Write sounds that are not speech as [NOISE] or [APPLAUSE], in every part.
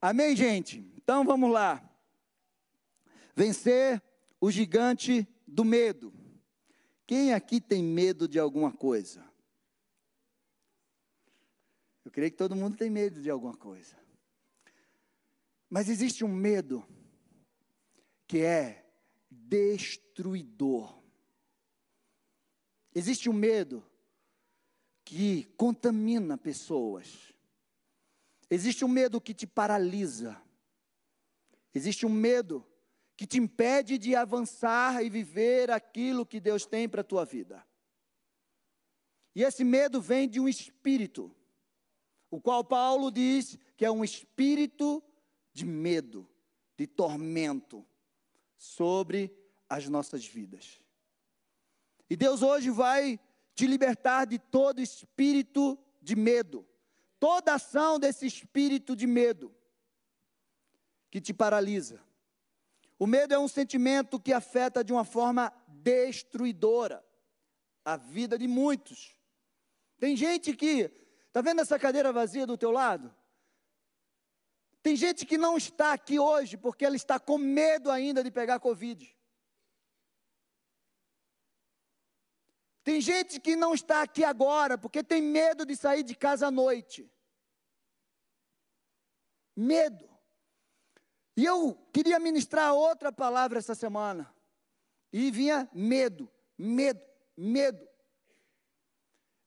Amém, gente? Então vamos lá. Vencer o gigante do medo. Quem aqui tem medo de alguma coisa? Eu creio que todo mundo tem medo de alguma coisa. Mas existe um medo que é destruidor. Existe um medo que contamina pessoas. Existe um medo que te paralisa. Existe um medo que te impede de avançar e viver aquilo que Deus tem para a tua vida. E esse medo vem de um espírito, o qual Paulo diz que é um espírito de medo, de tormento sobre as nossas vidas. E Deus hoje vai te libertar de todo espírito de medo, toda ação desse espírito de medo que te paralisa o medo é um sentimento que afeta de uma forma destruidora a vida de muitos. Tem gente que, está vendo essa cadeira vazia do teu lado? Tem gente que não está aqui hoje porque ela está com medo ainda de pegar Covid. Tem gente que não está aqui agora porque tem medo de sair de casa à noite. Medo. E eu queria ministrar outra palavra essa semana. E vinha medo, medo, medo.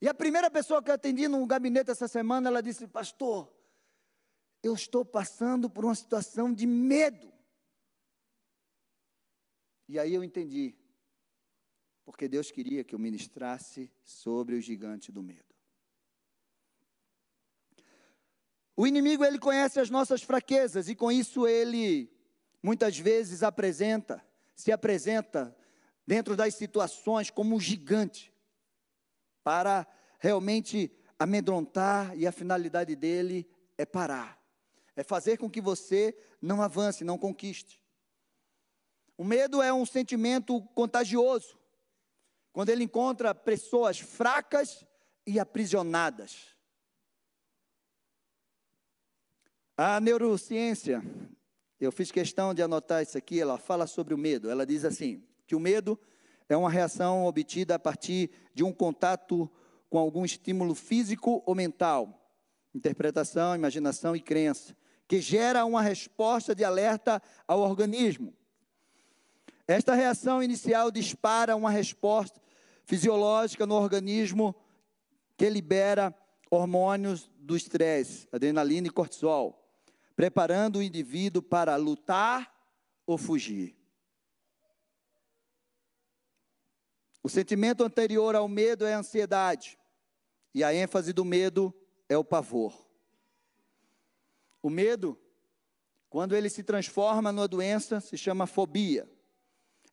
E a primeira pessoa que eu atendi no gabinete essa semana, ela disse: Pastor, eu estou passando por uma situação de medo. E aí eu entendi, porque Deus queria que eu ministrasse sobre o gigante do medo. O inimigo ele conhece as nossas fraquezas e com isso ele muitas vezes apresenta, se apresenta dentro das situações como um gigante para realmente amedrontar e a finalidade dele é parar. É fazer com que você não avance, não conquiste. O medo é um sentimento contagioso. Quando ele encontra pessoas fracas e aprisionadas. A neurociência, eu fiz questão de anotar isso aqui, ela fala sobre o medo. Ela diz assim: que o medo é uma reação obtida a partir de um contato com algum estímulo físico ou mental, interpretação, imaginação e crença, que gera uma resposta de alerta ao organismo. Esta reação inicial dispara uma resposta fisiológica no organismo que libera hormônios do estresse, adrenalina e cortisol preparando o indivíduo para lutar ou fugir. O sentimento anterior ao medo é a ansiedade, e a ênfase do medo é o pavor. O medo, quando ele se transforma numa doença, se chama fobia.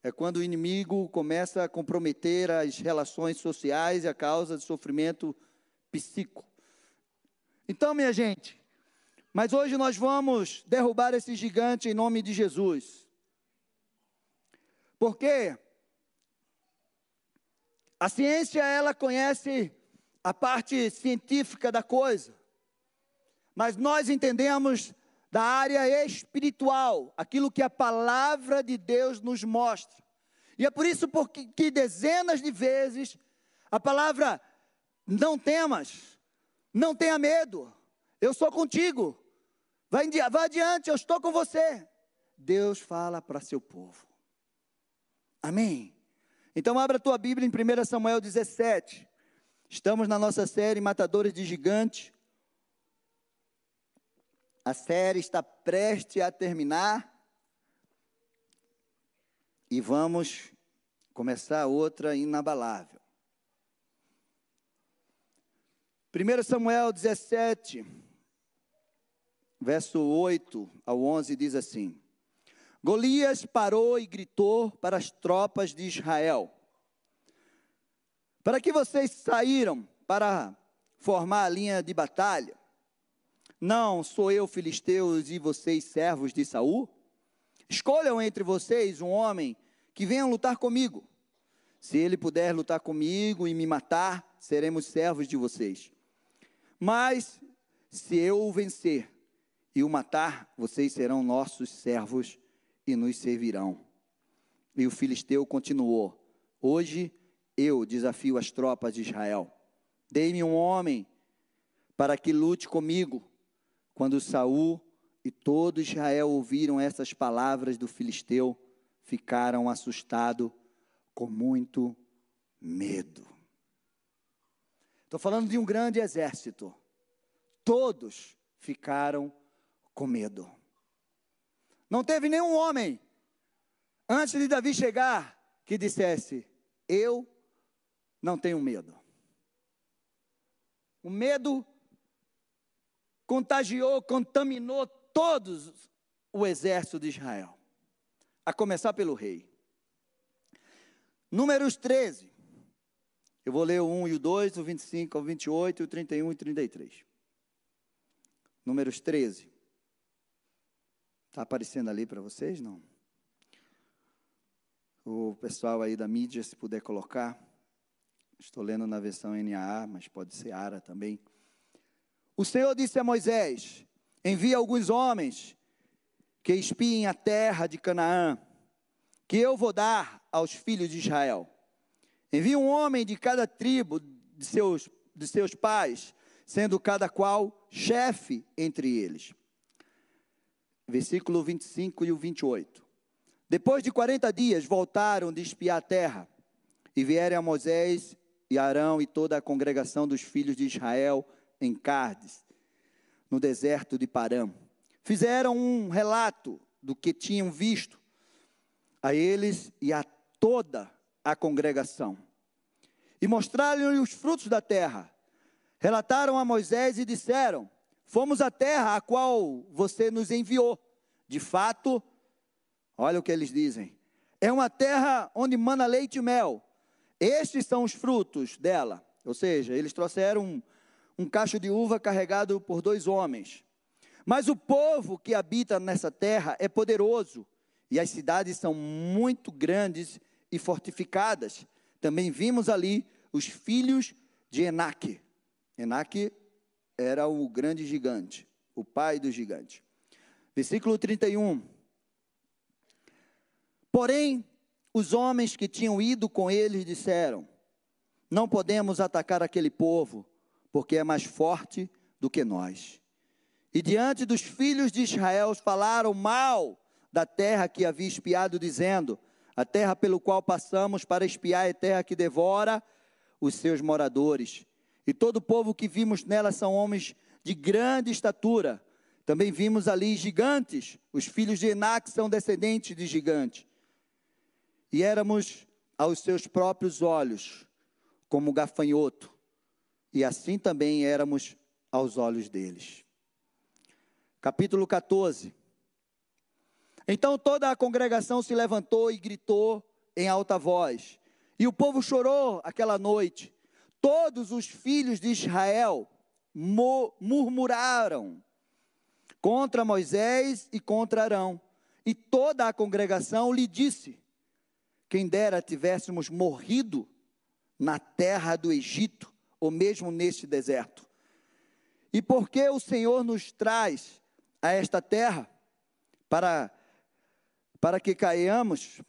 É quando o inimigo começa a comprometer as relações sociais e a causa de sofrimento psíquico. Então, minha gente, mas hoje nós vamos derrubar esse gigante em nome de Jesus. Porque a ciência ela conhece a parte científica da coisa, mas nós entendemos da área espiritual, aquilo que a palavra de Deus nos mostra. E é por isso porque, que dezenas de vezes a palavra não temas, não tenha medo, eu sou contigo. Vai, vai adiante, eu estou com você. Deus fala para seu povo. Amém. Então abra a tua Bíblia em 1 Samuel 17. Estamos na nossa série Matadores de Gigantes. A série está prestes a terminar. E vamos começar outra inabalável. 1 Samuel 17, verso 8 ao 11 diz assim: Golias parou e gritou para as tropas de Israel: Para que vocês saíram para formar a linha de batalha? Não sou eu filisteus e vocês servos de Saul? Escolham entre vocês um homem que venha lutar comigo. Se ele puder lutar comigo e me matar, seremos servos de vocês. Mas se eu o vencer e o matar, vocês serão nossos servos e nos servirão. E o filisteu continuou: Hoje eu desafio as tropas de Israel. Dei-me um homem para que lute comigo. Quando Saul e todo Israel ouviram essas palavras do filisteu, ficaram assustados com muito medo. Estou falando de um grande exército. Todos ficaram com medo. Não teve nenhum homem, antes de Davi chegar, que dissesse: Eu não tenho medo. O medo contagiou, contaminou todos o exército de Israel, a começar pelo rei. Números 13. Eu vou ler o 1 e o 2, o 25 o 28, o 31 e 33. Números 13. Está aparecendo ali para vocês? Não. O pessoal aí da mídia, se puder colocar. Estou lendo na versão NAA, mas pode ser ARA também. O Senhor disse a Moisés: Envia alguns homens que espiem a terra de Canaã, que eu vou dar aos filhos de Israel. Envia um homem de cada tribo de seus, de seus pais, sendo cada qual chefe entre eles. Versículo 25 e o 28. Depois de 40 dias voltaram de espiar a terra, e vieram a Moisés e Arão e toda a congregação dos filhos de Israel em Cardes, no deserto de Parã. Fizeram um relato do que tinham visto a eles e a toda a congregação. E mostraram-lhe os frutos da terra. Relataram a Moisés e disseram: Fomos à terra a qual você nos enviou. De fato, olha o que eles dizem: é uma terra onde mana leite e mel. Estes são os frutos dela. Ou seja, eles trouxeram um, cacho de uva carregado por dois homens. Mas o povo que habita nessa terra é poderoso, e as cidades são muito grandes e fortificadas. Também vimos ali os filhos de Enaque. Enaque era o grande gigante, o pai do gigante. Versículo 31. Porém, os homens que tinham ido com eles disseram: Não podemos atacar aquele povo, porque é mais forte do que nós. E diante dos filhos de Israel falaram mal da terra que havia espiado, dizendo: a terra pelo qual passamos para espiar é terra que devora os seus moradores. E todo o povo que vimos nela são homens de grande estatura. Também vimos ali gigantes. Os filhos de Enac são descendentes de gigantes. E éramos aos seus próprios olhos como gafanhoto. E assim também éramos aos olhos deles. Capítulo 14. Então toda a congregação se levantou e gritou em alta voz. E o povo chorou aquela noite. Todos os filhos de Israel murmuraram contra Moisés e contra Arão. E toda a congregação lhe disse: Quem dera tivéssemos morrido na terra do Egito, ou mesmo neste deserto. E porque o Senhor nos traz a esta terra para para que caiamos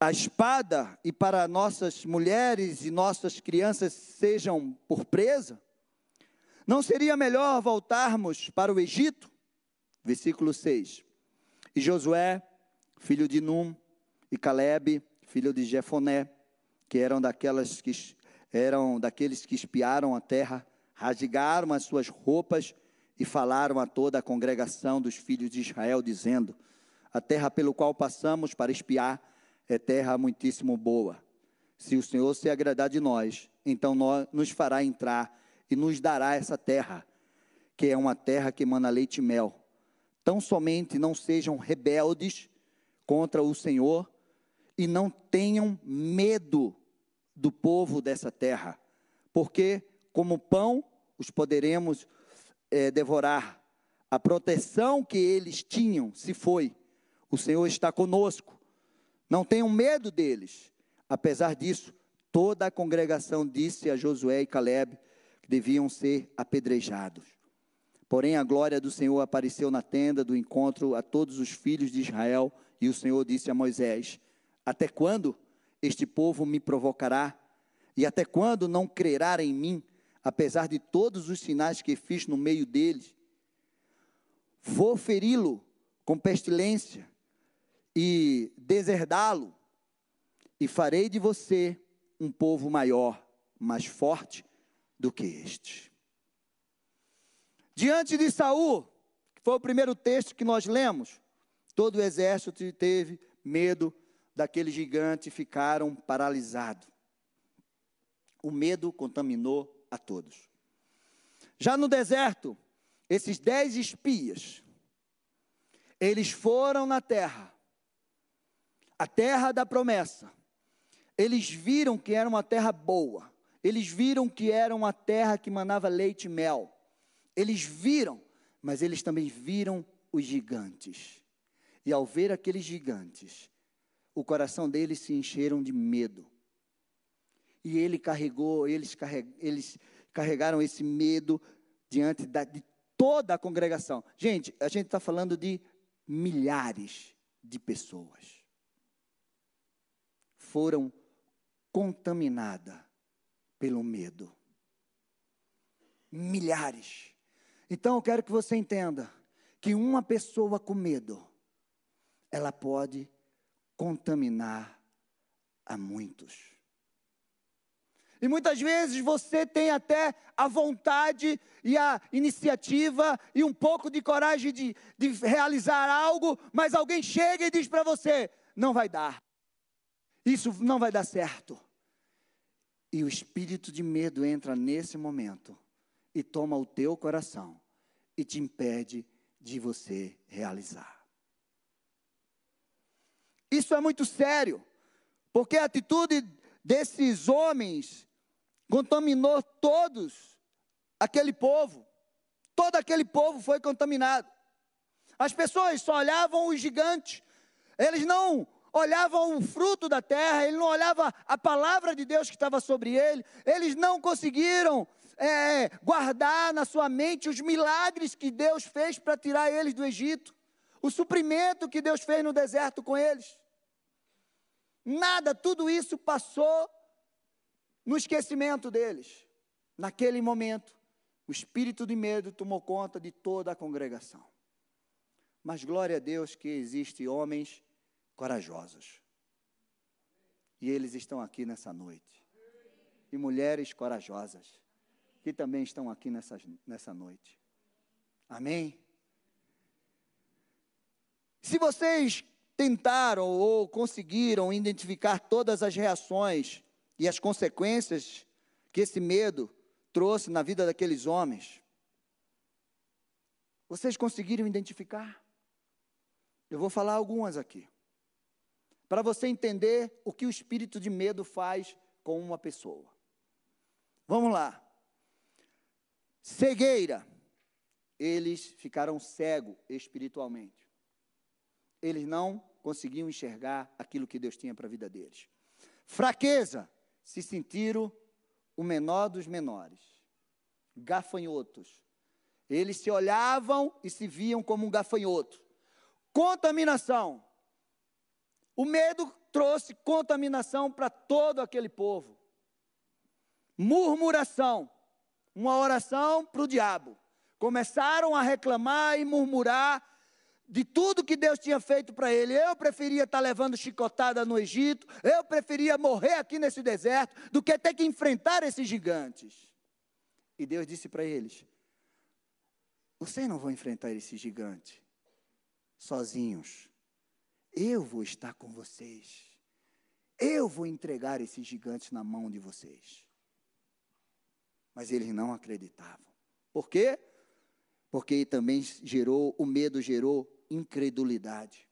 a espada e para nossas mulheres e nossas crianças sejam por presa? Não seria melhor voltarmos para o Egito? Versículo 6. E Josué, filho de Num, e Caleb, filho de Jefoné, que eram daquelas que eram daqueles que espiaram a terra, rasgaram as suas roupas e falaram a toda a congregação dos filhos de Israel, dizendo: a terra pelo qual passamos para espiar é terra muitíssimo boa. Se o Senhor se agradar de nós, então nós, nos fará entrar e nos dará essa terra, que é uma terra que emana leite e mel. Tão somente não sejam rebeldes contra o Senhor e não tenham medo do povo dessa terra, porque como pão os poderemos é, devorar. A proteção que eles tinham se foi o Senhor está conosco. Não tenham medo deles. Apesar disso, toda a congregação disse a Josué e Caleb que deviam ser apedrejados. Porém, a glória do Senhor apareceu na tenda do encontro a todos os filhos de Israel, e o Senhor disse a Moisés: Até quando este povo me provocará? E até quando não crerá em mim, apesar de todos os sinais que fiz no meio deles? Vou feri-lo com pestilência e deserdá-lo, e farei de você um povo maior, mais forte do que este. Diante de Saul, que foi o primeiro texto que nós lemos, todo o exército teve medo daquele gigante ficaram paralisados. O medo contaminou a todos. Já no deserto, esses dez espias, eles foram na terra, a terra da promessa. Eles viram que era uma terra boa, eles viram que era uma terra que manava leite e mel. Eles viram, mas eles também viram os gigantes. E ao ver aqueles gigantes, o coração deles se encheram de medo. E ele carregou, eles, carreg, eles carregaram esse medo diante da, de toda a congregação. Gente, a gente está falando de milhares de pessoas. Foram contaminadas pelo medo. Milhares. Então eu quero que você entenda que uma pessoa com medo, ela pode contaminar a muitos. E muitas vezes você tem até a vontade e a iniciativa e um pouco de coragem de, de realizar algo, mas alguém chega e diz para você: não vai dar, isso não vai dar certo. E o espírito de medo entra nesse momento e toma o teu coração e te impede de você realizar. Isso é muito sério, porque a atitude desses homens contaminou todos aquele povo. Todo aquele povo foi contaminado. As pessoas só olhavam os gigantes, eles não olhavam o fruto da terra, eles não olhavam a palavra de Deus que estava sobre ele, eles não conseguiram é, guardar na sua mente os milagres que Deus fez para tirar eles do Egito, o suprimento que Deus fez no deserto com eles. Nada, tudo isso passou no esquecimento deles. Naquele momento, o espírito de medo tomou conta de toda a congregação. Mas glória a Deus que existem homens corajosos. E eles estão aqui nessa noite. E mulheres corajosas que também estão aqui nessa, nessa noite. Amém? Se vocês tentaram ou conseguiram identificar todas as reações e as consequências que esse medo trouxe na vida daqueles homens, vocês conseguiram identificar? Eu vou falar algumas aqui. Para você entender o que o espírito de medo faz com uma pessoa. Vamos lá cegueira. Eles ficaram cegos espiritualmente. Eles não conseguiam enxergar aquilo que Deus tinha para a vida deles. Fraqueza, se sentiram o menor dos menores. Gafanhotos. Eles se olhavam e se viam como um gafanhoto. Contaminação. O medo trouxe contaminação para todo aquele povo. Murmuração uma oração para o diabo. Começaram a reclamar e murmurar de tudo que Deus tinha feito para ele. Eu preferia estar tá levando chicotada no Egito, eu preferia morrer aqui nesse deserto, do que ter que enfrentar esses gigantes. E Deus disse para eles: Vocês não vão enfrentar esse gigante sozinhos. Eu vou estar com vocês. Eu vou entregar esses gigantes na mão de vocês. Mas eles não acreditavam. Por quê? Porque também gerou, o medo gerou incredulidade.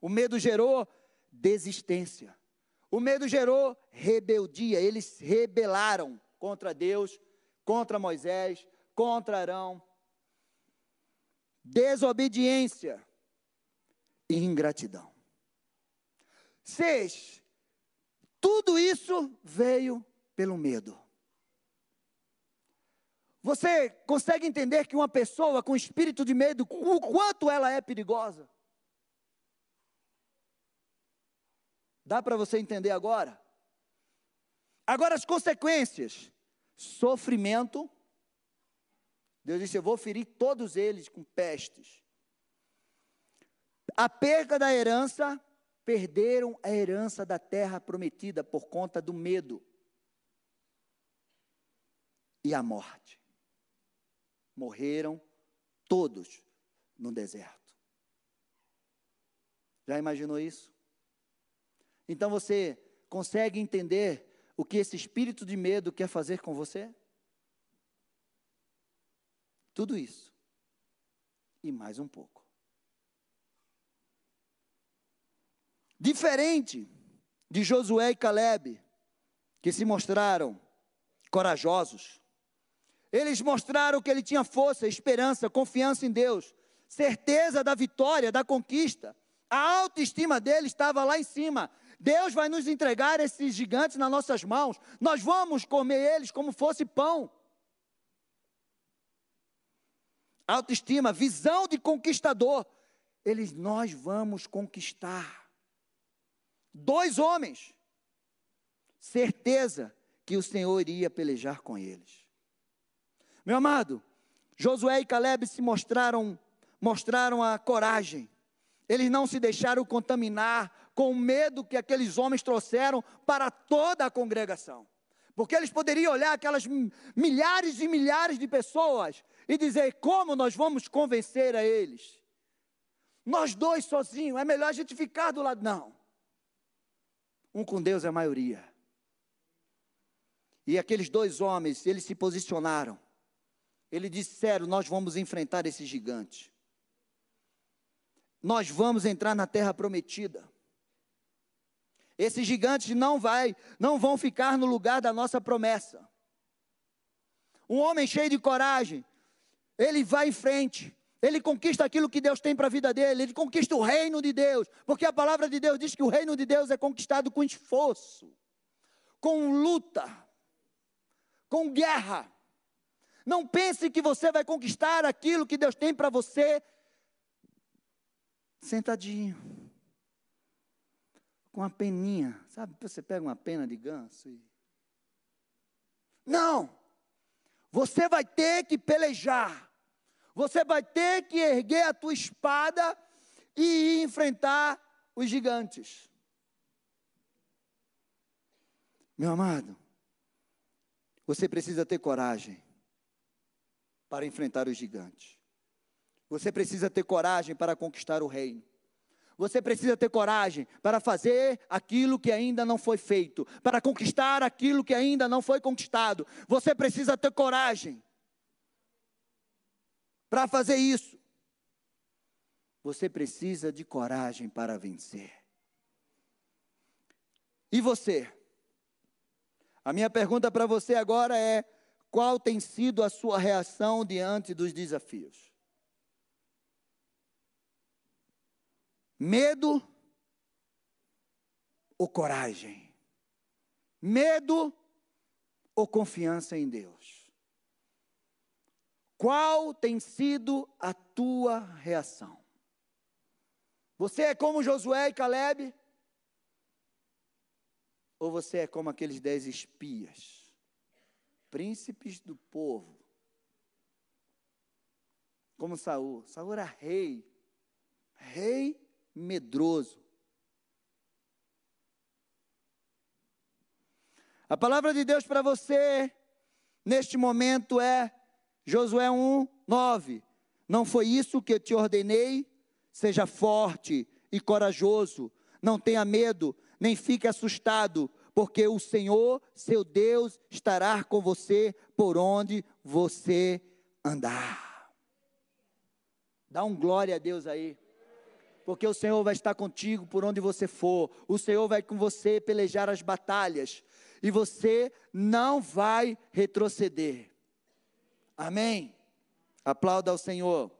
O medo gerou desistência. O medo gerou rebeldia. Eles rebelaram contra Deus, contra Moisés, contra Arão. Desobediência e ingratidão. Seis, tudo isso veio pelo medo. Você consegue entender que uma pessoa com espírito de medo, o quanto ela é perigosa? Dá para você entender agora? Agora as consequências: sofrimento. Deus disse: Eu vou ferir todos eles com pestes. A perda da herança, perderam a herança da terra prometida por conta do medo e a morte. Morreram todos no deserto. Já imaginou isso? Então você consegue entender o que esse espírito de medo quer fazer com você? Tudo isso. E mais um pouco. Diferente de Josué e Caleb, que se mostraram corajosos. Eles mostraram que ele tinha força, esperança, confiança em Deus, certeza da vitória, da conquista. A autoestima dele estava lá em cima. Deus vai nos entregar esses gigantes nas nossas mãos. Nós vamos comer eles como fosse pão. Autoestima, visão de conquistador. Eles, nós vamos conquistar dois homens, certeza que o Senhor iria pelejar com eles. Meu amado, Josué e Caleb se mostraram, mostraram a coragem. Eles não se deixaram contaminar com o medo que aqueles homens trouxeram para toda a congregação. Porque eles poderiam olhar aquelas milhares e milhares de pessoas e dizer: como nós vamos convencer a eles? Nós dois sozinhos, é melhor a gente ficar do lado. Não. Um com Deus é a maioria. E aqueles dois homens, eles se posicionaram. Eles disseram: Nós vamos enfrentar esse gigante. Nós vamos entrar na terra prometida. Esses gigantes não vai, não vão ficar no lugar da nossa promessa. Um homem cheio de coragem, ele vai em frente. Ele conquista aquilo que Deus tem para a vida dele, ele conquista o reino de Deus, porque a palavra de Deus diz que o reino de Deus é conquistado com esforço, com luta, com guerra. Não pense que você vai conquistar aquilo que Deus tem para você sentadinho, com a peninha, sabe? Você pega uma pena de ganso e. Não! Você vai ter que pelejar. Você vai ter que erguer a tua espada e enfrentar os gigantes. Meu amado, você precisa ter coragem para enfrentar os gigantes. Você precisa ter coragem para conquistar o reino. Você precisa ter coragem para fazer aquilo que ainda não foi feito, para conquistar aquilo que ainda não foi conquistado. Você precisa ter coragem para fazer isso, você precisa de coragem para vencer. E você? A minha pergunta para você agora é: qual tem sido a sua reação diante dos desafios? Medo ou coragem? Medo ou confiança em Deus? Qual tem sido a tua reação? Você é como Josué e Caleb? Ou você é como aqueles dez espias, príncipes do povo? Como Saul. Saul era rei, rei medroso. A palavra de Deus para você neste momento é Josué 1, 9. Não foi isso que eu te ordenei? Seja forte e corajoso, não tenha medo, nem fique assustado, porque o Senhor, seu Deus, estará com você por onde você andar. Dá um glória a Deus aí. Porque o Senhor vai estar contigo por onde você for. O Senhor vai com você pelejar as batalhas. E você não vai retroceder. Amém? Aplauda ao Senhor.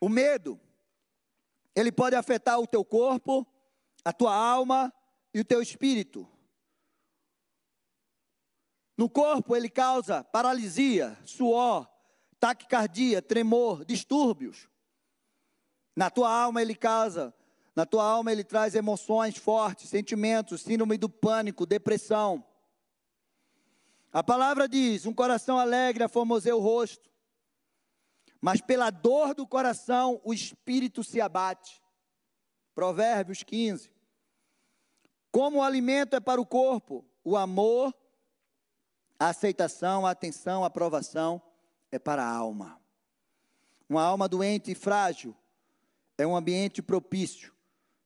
O medo, ele pode afetar o teu corpo, a tua alma e o teu espírito. No corpo, ele causa paralisia, suor, taquicardia, tremor, distúrbios. Na tua alma, ele causa, na tua alma, ele traz emoções fortes, sentimentos, síndrome do pânico, depressão. A palavra diz: um coração alegre aformoseia o rosto, mas pela dor do coração o espírito se abate. Provérbios 15. Como o alimento é para o corpo, o amor, a aceitação, a atenção, a aprovação é para a alma. Uma alma doente e frágil é um ambiente propício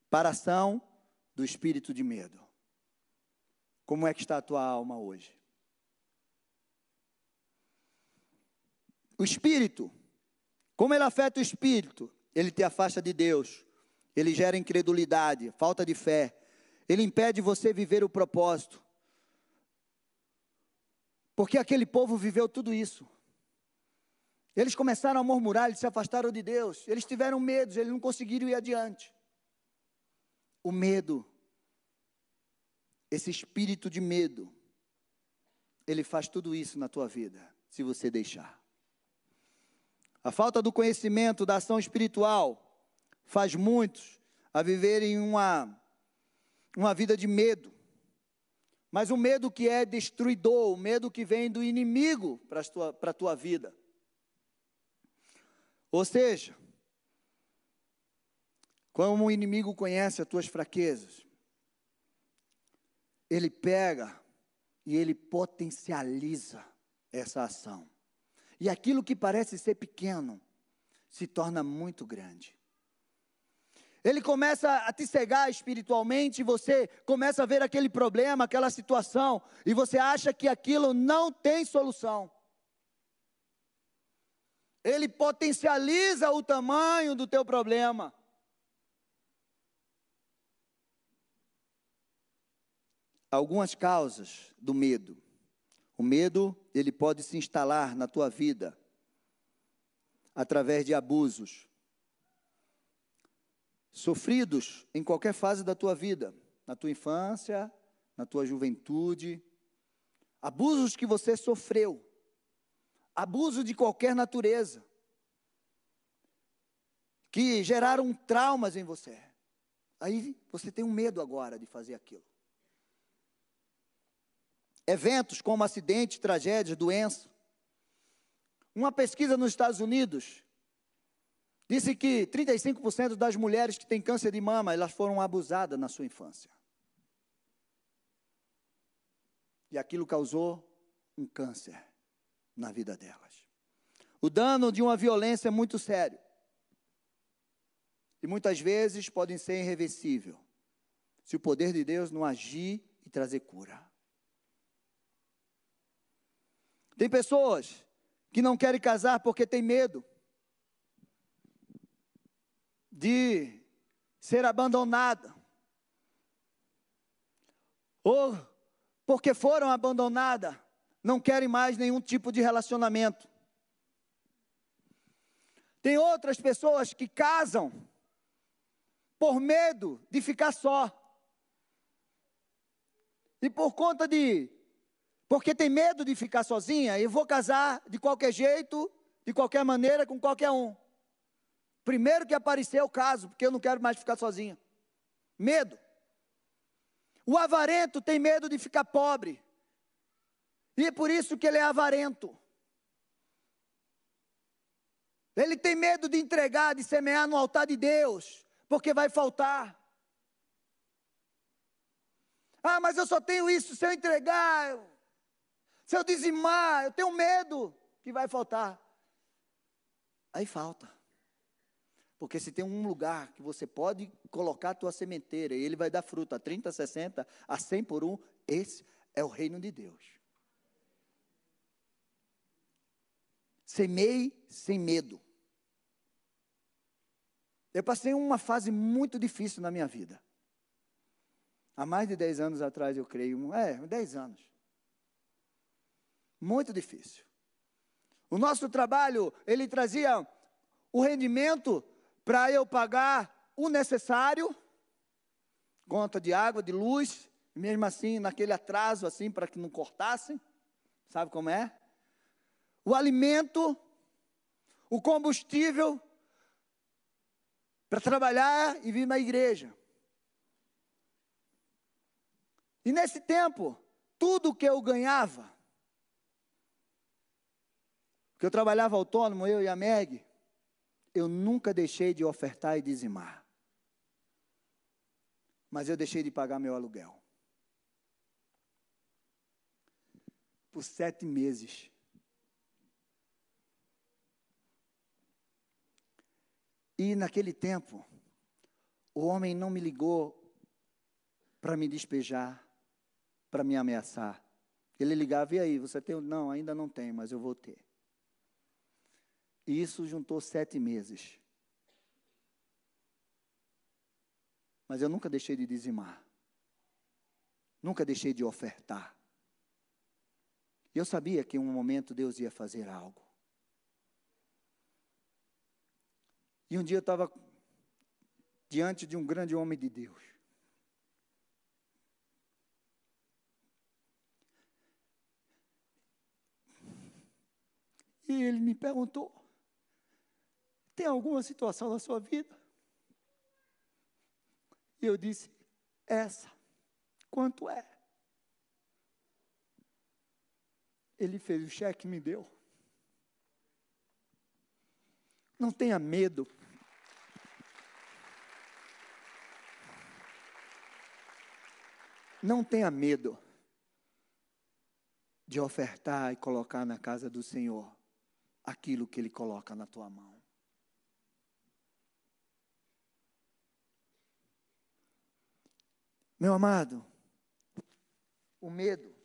para a ação do espírito de medo. Como é que está a tua alma hoje? O espírito, como ele afeta o espírito? Ele te afasta de Deus, ele gera incredulidade, falta de fé, ele impede você viver o propósito. Porque aquele povo viveu tudo isso. Eles começaram a murmurar, eles se afastaram de Deus, eles tiveram medo, eles não conseguiram ir adiante. O medo, esse espírito de medo, ele faz tudo isso na tua vida, se você deixar. A falta do conhecimento da ação espiritual faz muitos a viverem uma, uma vida de medo. Mas o medo que é destruidor, o medo que vem do inimigo para a tua, tua vida. Ou seja, como o inimigo conhece as tuas fraquezas, ele pega e ele potencializa essa ação. E aquilo que parece ser pequeno se torna muito grande. Ele começa a te cegar espiritualmente, você começa a ver aquele problema, aquela situação, e você acha que aquilo não tem solução. Ele potencializa o tamanho do teu problema. Algumas causas do medo. O medo, ele pode se instalar na tua vida através de abusos sofridos em qualquer fase da tua vida, na tua infância, na tua juventude, abusos que você sofreu, abuso de qualquer natureza, que geraram traumas em você. Aí você tem um medo agora de fazer aquilo. Eventos como acidentes, tragédias, doença. Uma pesquisa nos Estados Unidos disse que 35% das mulheres que têm câncer de mama, elas foram abusadas na sua infância. E aquilo causou um câncer na vida delas. O dano de uma violência é muito sério. E muitas vezes podem ser irreversível, se o poder de Deus não agir e trazer cura. Tem pessoas que não querem casar porque tem medo de ser abandonada. Ou porque foram abandonadas, não querem mais nenhum tipo de relacionamento. Tem outras pessoas que casam por medo de ficar só. E por conta de porque tem medo de ficar sozinha e vou casar de qualquer jeito, de qualquer maneira, com qualquer um. Primeiro que aparecer o caso, porque eu não quero mais ficar sozinha. Medo. O avarento tem medo de ficar pobre. E é por isso que ele é avarento. Ele tem medo de entregar, de semear no altar de Deus, porque vai faltar. Ah, mas eu só tenho isso se eu entregar. Se eu dizimar, eu tenho medo que vai faltar. Aí falta. Porque se tem um lugar que você pode colocar a tua sementeira e ele vai dar fruto a 30, 60, a 100 por um, esse é o reino de Deus. Semei sem medo. Eu passei uma fase muito difícil na minha vida. Há mais de 10 anos atrás, eu creio. É, 10 anos. Muito difícil. O nosso trabalho, ele trazia o rendimento para eu pagar o necessário, conta de água, de luz, mesmo assim, naquele atraso, assim, para que não cortassem. Sabe como é? O alimento, o combustível para trabalhar e vir na igreja. E nesse tempo, tudo que eu ganhava, que eu trabalhava autônomo, eu e a Meg, eu nunca deixei de ofertar e dizimar. Mas eu deixei de pagar meu aluguel. Por sete meses. E naquele tempo, o homem não me ligou para me despejar, para me ameaçar. Ele ligava, e aí, você tem? Não, ainda não tem, mas eu vou ter. E isso juntou sete meses. Mas eu nunca deixei de dizimar. Nunca deixei de ofertar. Eu sabia que em um momento Deus ia fazer algo. E um dia eu estava diante de um grande homem de Deus. E ele me perguntou: tem alguma situação na sua vida? E eu disse: essa. Quanto é? Ele fez o cheque e me deu. Não tenha medo. Não tenha medo de ofertar e colocar na casa do Senhor aquilo que Ele coloca na tua mão. Meu amado, o medo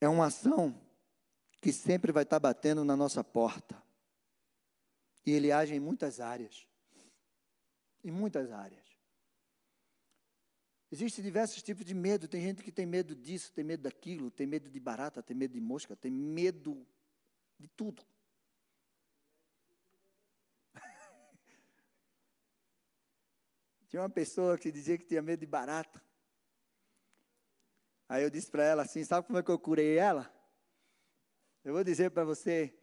é uma ação que sempre vai estar batendo na nossa porta. E ele age em muitas áreas. Em muitas áreas. Existem diversos tipos de medo. Tem gente que tem medo disso, tem medo daquilo, tem medo de barata, tem medo de mosca, tem medo de tudo. Tinha uma pessoa que dizia que tinha medo de barata. Aí eu disse para ela assim: sabe como é que eu curei ela? Eu vou dizer para você.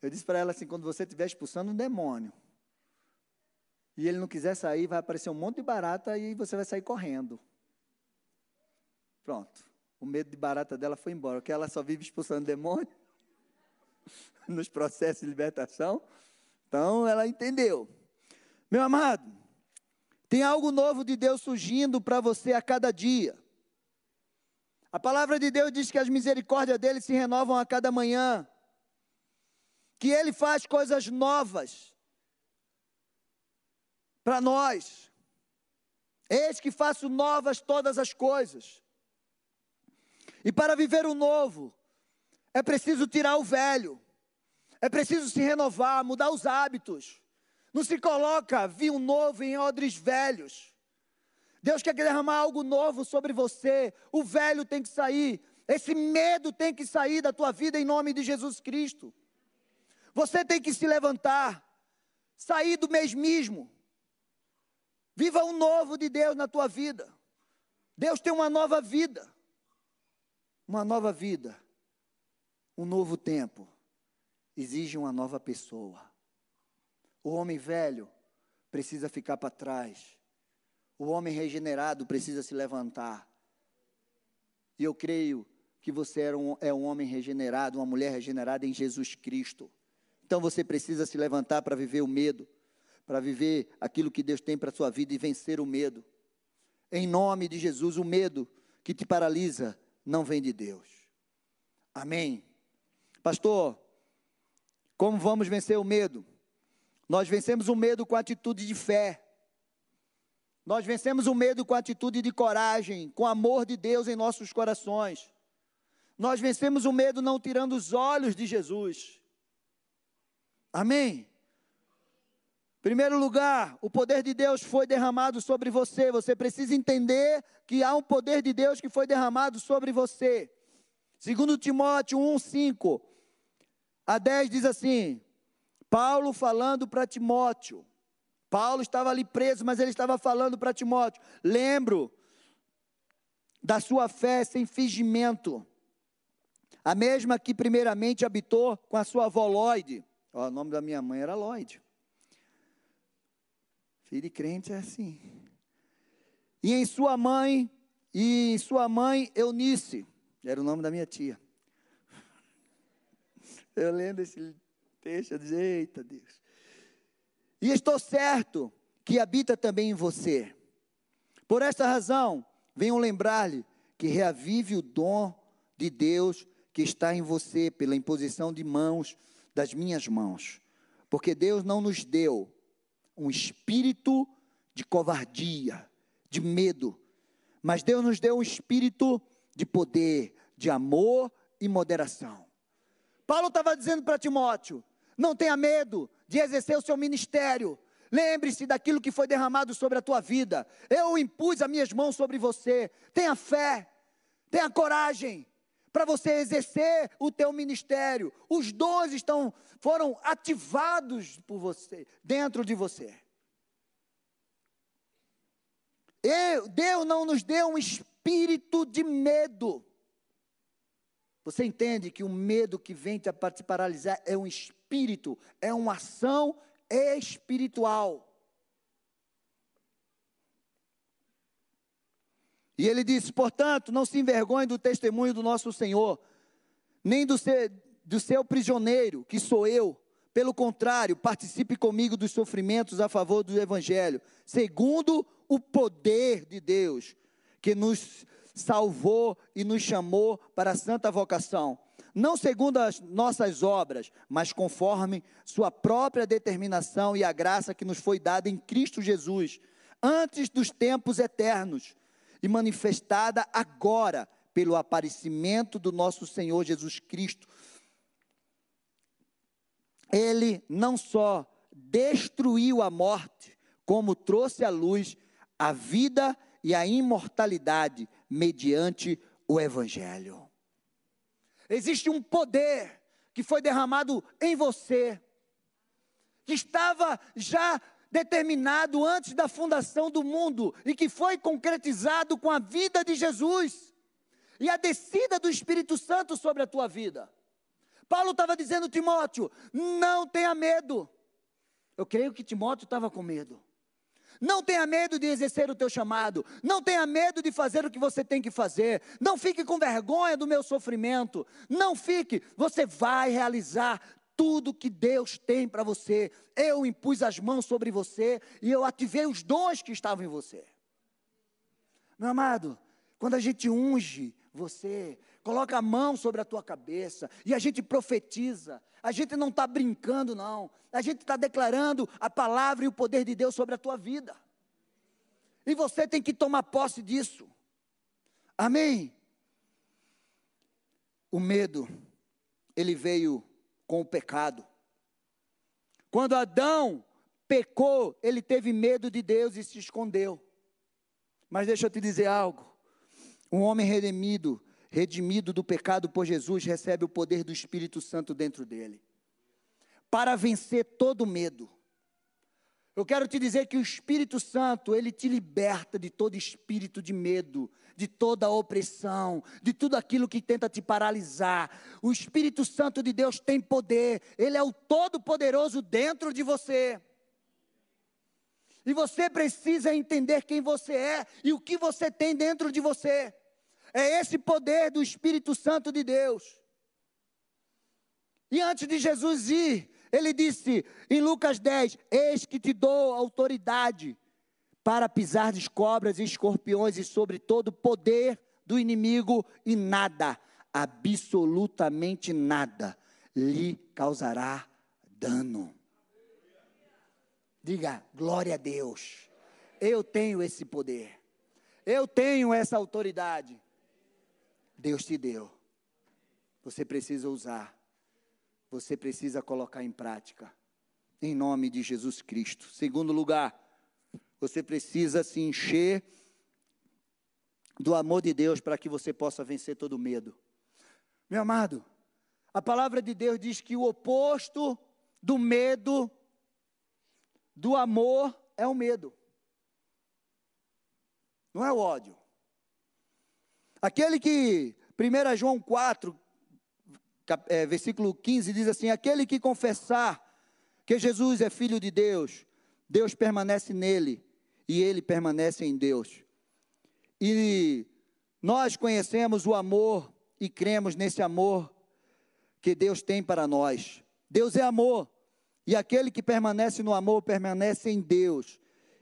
Eu disse para ela assim: quando você estiver expulsando um demônio, e ele não quiser sair, vai aparecer um monte de barata e você vai sair correndo. Pronto. O medo de barata dela foi embora, porque ela só vive expulsando demônio [LAUGHS] nos processos de libertação. Então ela entendeu. Meu amado, tem algo novo de Deus surgindo para você a cada dia. A palavra de Deus diz que as misericórdias dele se renovam a cada manhã. Que ele faz coisas novas para nós. Eis que faço novas todas as coisas. E para viver o novo, é preciso tirar o velho. É preciso se renovar, mudar os hábitos. Não se coloca vinho novo em odres velhos. Deus quer derramar algo novo sobre você. O velho tem que sair. Esse medo tem que sair da tua vida em nome de Jesus Cristo. Você tem que se levantar, sair do mesmismo. Viva um novo de Deus na tua vida. Deus tem uma nova vida. Uma nova vida. Um novo tempo. Exige uma nova pessoa. O homem velho precisa ficar para trás. O homem regenerado precisa se levantar. E eu creio que você é um, é um homem regenerado, uma mulher regenerada em Jesus Cristo. Então você precisa se levantar para viver o medo, para viver aquilo que Deus tem para a sua vida e vencer o medo. Em nome de Jesus, o medo que te paralisa não vem de Deus. Amém. Pastor, como vamos vencer o medo? Nós vencemos o medo com atitude de fé. Nós vencemos o medo com atitude de coragem, com amor de Deus em nossos corações. Nós vencemos o medo não tirando os olhos de Jesus. Amém? Primeiro lugar, o poder de Deus foi derramado sobre você. Você precisa entender que há um poder de Deus que foi derramado sobre você. Segundo Timóteo 1, 5 a 10 diz assim: Paulo falando para Timóteo. Paulo estava ali preso, mas ele estava falando para Timóteo: lembro da sua fé sem fingimento, a mesma que primeiramente habitou com a sua avó Lloyd. o nome da minha mãe era Lloyd. Filho de crente é assim. E em sua mãe, e em sua mãe Eunice, era o nome da minha tia. [LAUGHS] Eu lendo esse eu disse, eita Deus. E estou certo que habita também em você. Por esta razão, venham lembrar-lhe que reavive o dom de Deus que está em você pela imposição de mãos das minhas mãos. Porque Deus não nos deu um espírito de covardia, de medo, mas Deus nos deu um espírito de poder, de amor e moderação. Paulo estava dizendo para Timóteo: não tenha medo de exercer o seu ministério. Lembre-se daquilo que foi derramado sobre a tua vida. Eu impus as minhas mãos sobre você. Tenha fé, tenha coragem para você exercer o teu ministério. Os dons estão foram ativados por você, dentro de você. Eu, Deus não nos deu um espírito de medo. Você entende que o medo que vem te paralisar é um espírito, é uma ação espiritual. E ele disse: portanto, não se envergonhe do testemunho do nosso Senhor, nem do seu, do seu prisioneiro, que sou eu. Pelo contrário, participe comigo dos sofrimentos a favor do Evangelho, segundo o poder de Deus, que nos salvou e nos chamou para a santa vocação, não segundo as nossas obras, mas conforme Sua própria determinação e a graça que nos foi dada em Cristo Jesus, antes dos tempos eternos, e manifestada agora pelo aparecimento do nosso Senhor Jesus Cristo. Ele não só destruiu a morte, como trouxe à luz a vida e a imortalidade mediante o Evangelho. Existe um poder que foi derramado em você, que estava já determinado antes da fundação do mundo e que foi concretizado com a vida de Jesus e a descida do Espírito Santo sobre a tua vida. Paulo estava dizendo, Timóteo, não tenha medo. Eu creio que Timóteo estava com medo. Não tenha medo de exercer o teu chamado. Não tenha medo de fazer o que você tem que fazer. Não fique com vergonha do meu sofrimento. Não fique. Você vai realizar tudo que Deus tem para você. Eu impus as mãos sobre você e eu ativei os dons que estavam em você. Meu amado, quando a gente unge você, coloca a mão sobre a tua cabeça e a gente profetiza. A gente não está brincando, não. A gente está declarando a palavra e o poder de Deus sobre a tua vida. E você tem que tomar posse disso. Amém? O medo, ele veio com o pecado. Quando Adão pecou, ele teve medo de Deus e se escondeu. Mas deixa eu te dizer algo. Um homem redimido, redimido do pecado por Jesus, recebe o poder do Espírito Santo dentro dele para vencer todo medo. Eu quero te dizer que o Espírito Santo, ele te liberta de todo espírito de medo, de toda opressão, de tudo aquilo que tenta te paralisar. O Espírito Santo de Deus tem poder, ele é o todo-poderoso dentro de você. E você precisa entender quem você é e o que você tem dentro de você. É esse poder do Espírito Santo de Deus. E antes de Jesus ir, ele disse em Lucas 10: Eis que te dou autoridade para pisar de cobras e escorpiões e sobre todo o poder do inimigo, e nada, absolutamente nada, lhe causará dano. Diga, glória a Deus. Eu tenho esse poder. Eu tenho essa autoridade. Deus te deu. Você precisa usar. Você precisa colocar em prática. Em nome de Jesus Cristo. Segundo lugar, você precisa se encher do amor de Deus para que você possa vencer todo medo. Meu amado, a palavra de Deus diz que o oposto do medo, do amor, é o medo. Não é o ódio. Aquele que, 1 João 4, é, versículo 15, diz assim: Aquele que confessar que Jesus é filho de Deus, Deus permanece nele e ele permanece em Deus. E nós conhecemos o amor e cremos nesse amor que Deus tem para nós. Deus é amor, e aquele que permanece no amor permanece em Deus,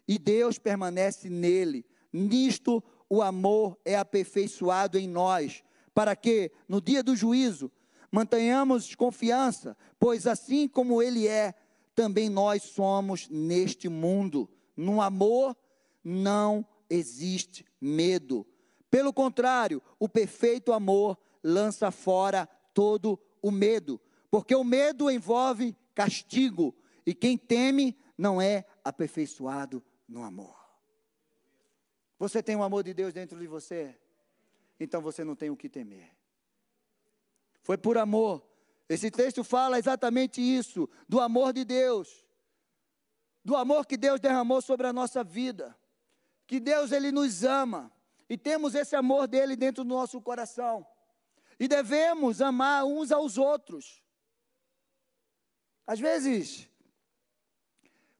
e Deus permanece nele. Nisto o amor é aperfeiçoado em nós, para que no dia do juízo mantenhamos confiança, pois assim como ele é, também nós somos neste mundo. No amor não existe medo. Pelo contrário, o perfeito amor lança fora todo o medo, porque o medo envolve castigo, e quem teme não é aperfeiçoado no amor. Você tem o amor de Deus dentro de você? Então você não tem o que temer. Foi por amor. Esse texto fala exatamente isso, do amor de Deus. Do amor que Deus derramou sobre a nossa vida. Que Deus ele nos ama e temos esse amor dele dentro do nosso coração. E devemos amar uns aos outros. Às vezes,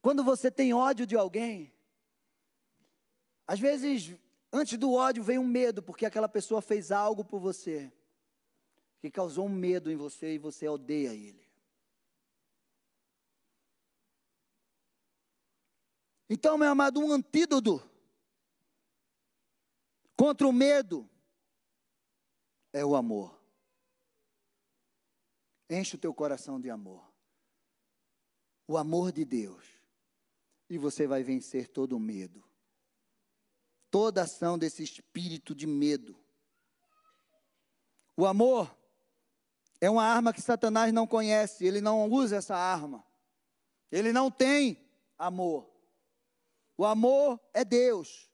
quando você tem ódio de alguém, às vezes, antes do ódio vem um medo, porque aquela pessoa fez algo por você, que causou um medo em você e você odeia ele. Então, meu amado, um antídoto contra o medo é o amor. Enche o teu coração de amor o amor de Deus, e você vai vencer todo o medo, toda ação desse espírito de medo. O amor é uma arma que Satanás não conhece, ele não usa essa arma, ele não tem amor. O amor é Deus.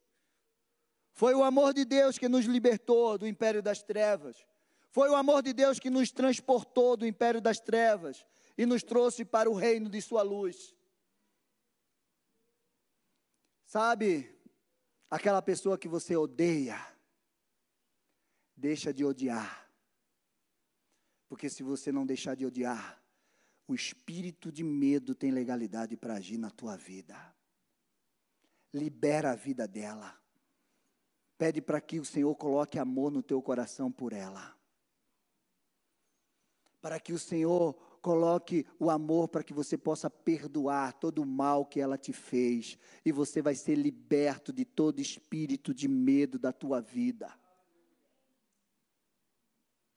Foi o amor de Deus que nos libertou do império das trevas. Foi o amor de Deus que nos transportou do império das trevas e nos trouxe para o reino de Sua luz. Sabe, aquela pessoa que você odeia, deixa de odiar. Porque se você não deixar de odiar, o espírito de medo tem legalidade para agir na tua vida. Libera a vida dela. Pede para que o Senhor coloque amor no teu coração por ela. Para que o Senhor coloque o amor para que você possa perdoar todo o mal que ela te fez, e você vai ser liberto de todo espírito de medo da tua vida.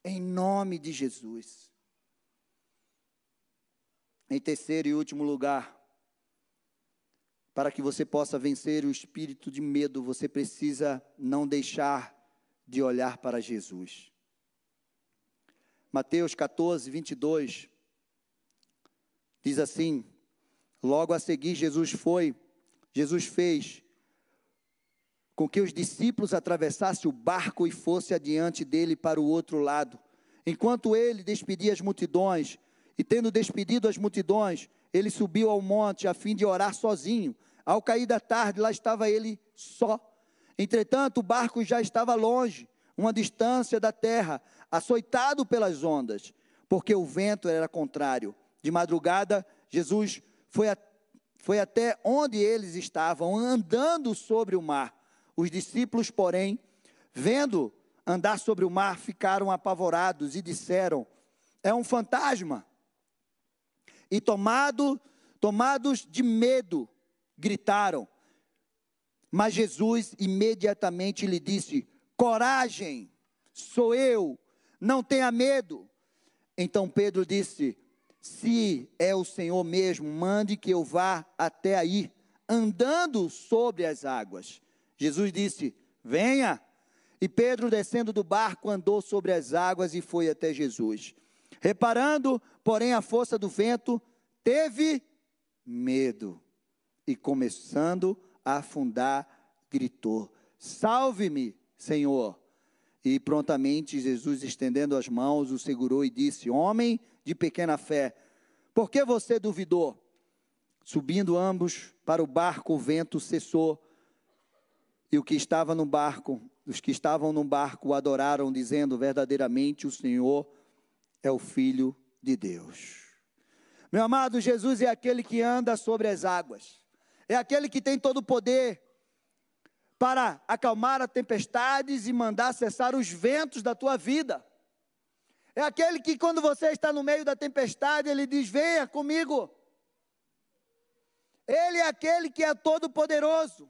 Em nome de Jesus. Em terceiro e último lugar, para que você possa vencer o espírito de medo, você precisa não deixar de olhar para Jesus. Mateus 14, 22 Diz assim: Logo a seguir, Jesus foi, Jesus fez com que os discípulos atravessassem o barco e fosse adiante dele para o outro lado. Enquanto ele despedia as multidões, e tendo despedido as multidões, ele subiu ao monte a fim de orar sozinho. Ao cair da tarde, lá estava ele só. Entretanto, o barco já estava longe, uma distância da terra, açoitado pelas ondas, porque o vento era contrário. De madrugada, Jesus foi, a, foi até onde eles estavam, andando sobre o mar. Os discípulos, porém, vendo andar sobre o mar, ficaram apavorados e disseram: É um fantasma. E tomado, tomados de medo, gritaram. Mas Jesus imediatamente lhe disse: Coragem, sou eu, não tenha medo. Então Pedro disse: se é o Senhor mesmo, mande que eu vá até aí, andando sobre as águas. Jesus disse: Venha. E Pedro, descendo do barco, andou sobre as águas e foi até Jesus. Reparando, porém, a força do vento, teve medo e, começando a afundar, gritou: Salve-me, Senhor. E prontamente Jesus, estendendo as mãos, o segurou e disse: Homem de pequena fé, por que você duvidou? Subindo ambos para o barco, o vento cessou. E o que estava no barco, os que estavam no barco o adoraram, dizendo: Verdadeiramente o Senhor é o Filho de Deus. Meu amado, Jesus é aquele que anda sobre as águas, é aquele que tem todo o poder para acalmar as tempestades e mandar cessar os ventos da tua vida. É aquele que, quando você está no meio da tempestade, ele diz: Venha comigo. Ele é aquele que é todo-poderoso.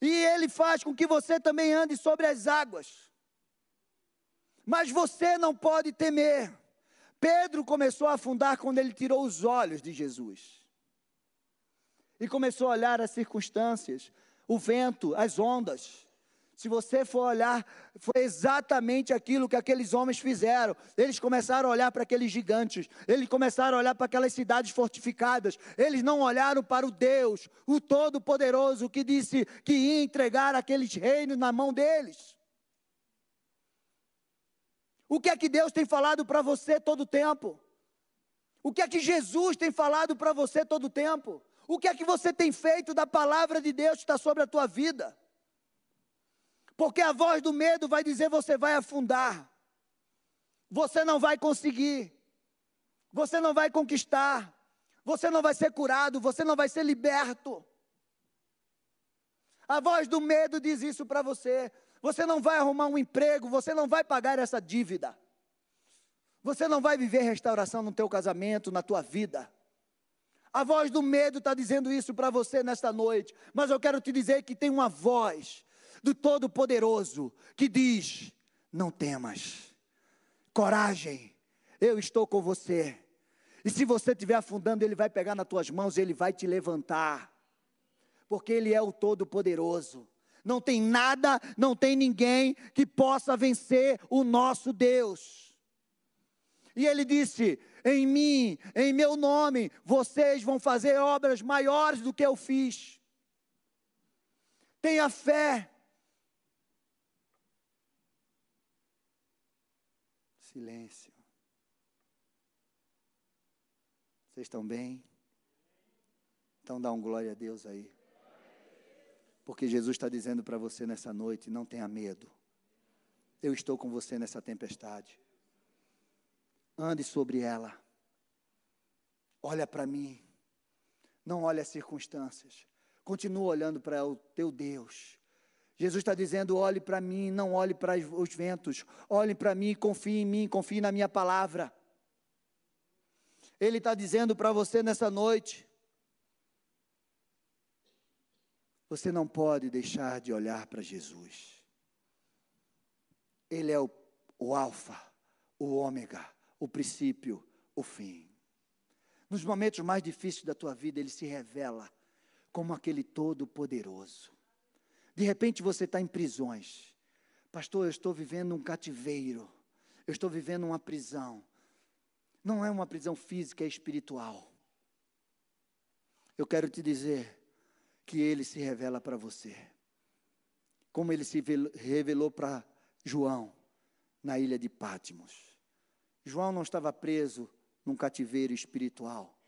E ele faz com que você também ande sobre as águas. Mas você não pode temer. Pedro começou a afundar quando ele tirou os olhos de Jesus. E começou a olhar as circunstâncias, o vento, as ondas. Se você for olhar, foi exatamente aquilo que aqueles homens fizeram. Eles começaram a olhar para aqueles gigantes, eles começaram a olhar para aquelas cidades fortificadas. Eles não olharam para o Deus, o Todo-Poderoso, que disse que ia entregar aqueles reinos na mão deles. O que é que Deus tem falado para você todo o tempo? O que é que Jesus tem falado para você todo o tempo? O que é que você tem feito da palavra de Deus que está sobre a tua vida? Porque a voz do medo vai dizer: você vai afundar, você não vai conseguir, você não vai conquistar, você não vai ser curado, você não vai ser liberto. A voz do medo diz isso para você. Você não vai arrumar um emprego, você não vai pagar essa dívida. Você não vai viver restauração no teu casamento, na tua vida. A voz do medo está dizendo isso para você nesta noite, mas eu quero te dizer que tem uma voz do Todo-Poderoso que diz: Não temas, coragem, eu estou com você. E se você estiver afundando, Ele vai pegar nas tuas mãos, Ele vai te levantar, porque Ele é o Todo-Poderoso. Não tem nada, não tem ninguém que possa vencer o nosso Deus. E ele disse: Em mim, em meu nome, vocês vão fazer obras maiores do que eu fiz. Tenha fé, Silêncio. Vocês estão bem? Então dá um glória a Deus aí. Porque Jesus está dizendo para você nessa noite: não tenha medo. Eu estou com você nessa tempestade. Ande sobre ela. Olha para mim. Não olhe as circunstâncias. Continua olhando para o teu Deus. Jesus está dizendo: olhe para mim, não olhe para os ventos, olhe para mim, confie em mim, confie na minha palavra. Ele está dizendo para você nessa noite: você não pode deixar de olhar para Jesus. Ele é o, o Alfa, o Ômega, o princípio, o fim. Nos momentos mais difíceis da tua vida, ele se revela como aquele todo-poderoso. De repente você está em prisões. Pastor, eu estou vivendo um cativeiro. Eu estou vivendo uma prisão. Não é uma prisão física, é espiritual. Eu quero te dizer que ele se revela para você. Como ele se revelou para João na ilha de Pátimos. João não estava preso num cativeiro espiritual.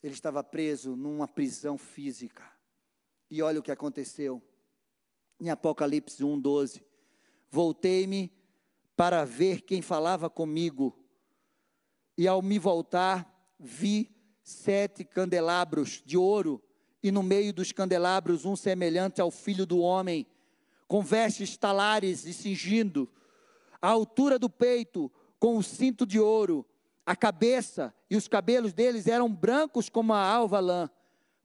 Ele estava preso numa prisão física. E olha o que aconteceu em Apocalipse 1:12. Voltei-me para ver quem falava comigo, e ao me voltar, vi sete candelabros de ouro, e no meio dos candelabros um semelhante ao filho do homem, com vestes talares e cingindo, a altura do peito, com o cinto de ouro, a cabeça e os cabelos deles eram brancos como a alva lã,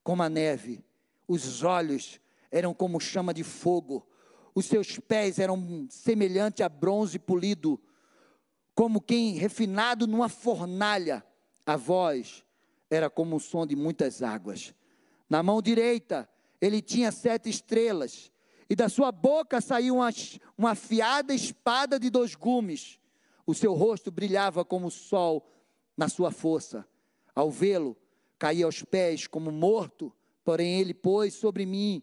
como a neve, os olhos eram como chama de fogo, os seus pés eram semelhantes a bronze polido, como quem refinado numa fornalha, a voz era como o som de muitas águas. Na mão direita ele tinha sete estrelas, e da sua boca saiu uma, uma afiada espada de dois gumes. O seu rosto brilhava como o sol na sua força. Ao vê-lo, caía aos pés como morto, porém ele pôs sobre mim